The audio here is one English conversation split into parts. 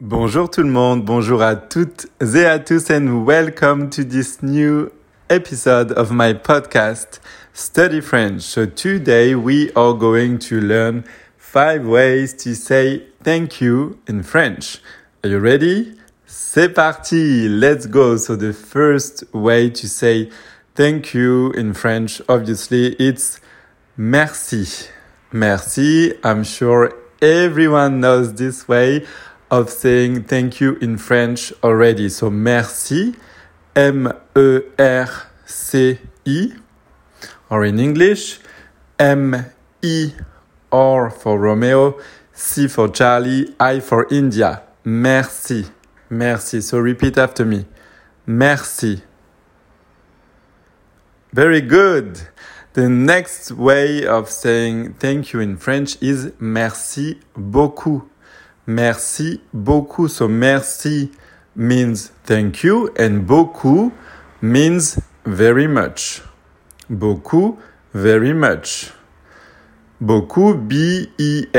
Bonjour tout le monde, bonjour à toutes et à tous and welcome to this new episode of my podcast Study French. So today we are going to learn five ways to say thank you in French. Are you ready? C'est parti, let's go. So the first way to say thank you in French, obviously it's merci. Merci. I'm sure everyone knows this way of saying thank you in French already. So merci, M-E-R-C-I, or in English, M-I R for Romeo, C for Charlie, I for India. Merci, merci. So repeat after me. Merci. Very good. The next way of saying thank you in French is merci beaucoup. Merci beaucoup. So merci means thank you and beaucoup means very much. Beaucoup, very much. Beaucoup, B-E-A-U-C-O-U-P.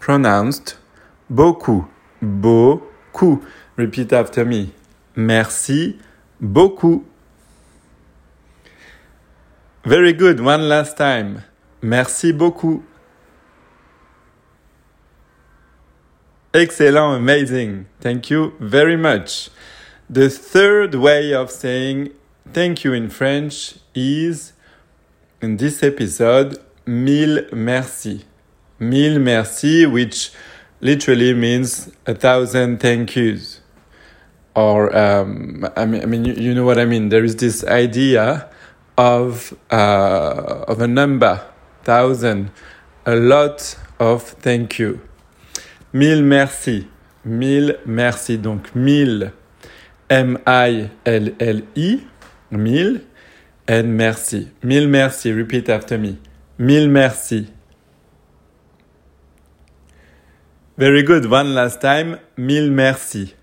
Pronounced beaucoup. Beaucoup. Repeat after me. Merci beaucoup. Very good. One last time. Merci beaucoup. Excellent, amazing. Thank you very much. The third way of saying thank you in French is in this episode, mille merci. Mille merci, which literally means a thousand thank yous. Or, um, I mean, I mean you, you, know what I mean. There is this idea of, uh, of a number, thousand, a lot of thank you. Mille merci. Mille merci. Donc mille. M-I-L-L-I. Mille. And merci. Mille merci. Repeat after me. Mille merci. Very good. One last time. Mille merci.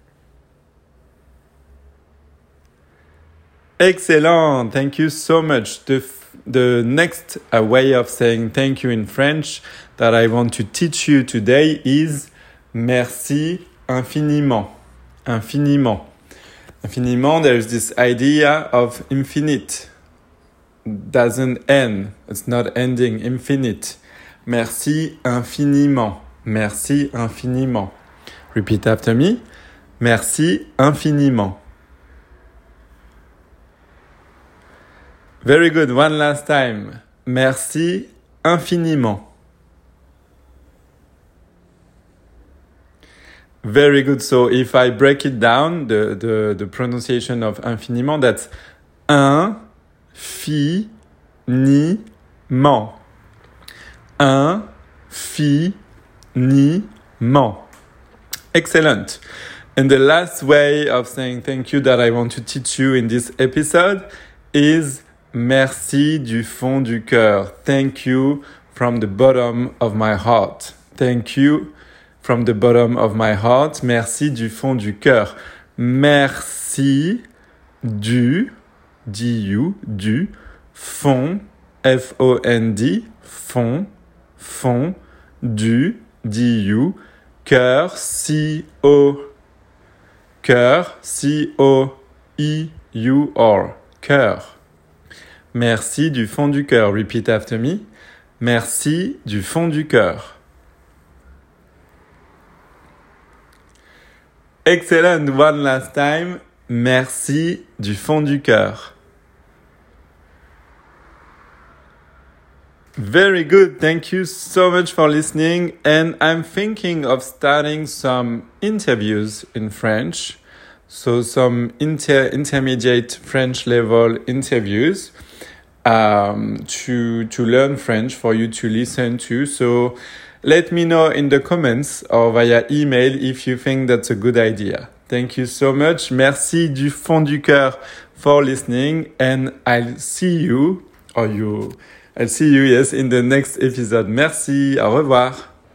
Excellent. Thank you so much. The, the next way of saying thank you in French that I want to teach you today is Merci infiniment. Infiniment. Infiniment, there's this idea of infinite. Doesn't end. It's not ending. Infinite. Merci infiniment. Merci infiniment. Repeat after me. Merci infiniment. Very good. One last time. Merci infiniment. Very good. So if I break it down, the, the, the pronunciation of infiniment, that's infiniment. Infiniment. Excellent. And the last way of saying thank you that I want to teach you in this episode is merci du fond du cœur. Thank you from the bottom of my heart. Thank you from the bottom of my heart. Merci du fond du cœur. Merci du, du, du, fond, F-O-N-D, fond, fond, du, du, cœur, C-O, cœur, C-O-I-U-R, cœur. Merci du fond du cœur. Repeat after me. Merci du fond du cœur. Excellent. One last time. Merci du fond du cœur. Very good. Thank you so much for listening. And I'm thinking of starting some interviews in French. So some inter intermediate French level interviews um, to to learn French for you to listen to. So let me know in the comments or via email if you think that's a good idea. Thank you so much. Merci du fond du cœur for listening and I'll see you or you I'll see you yes in the next episode. Merci. Au revoir.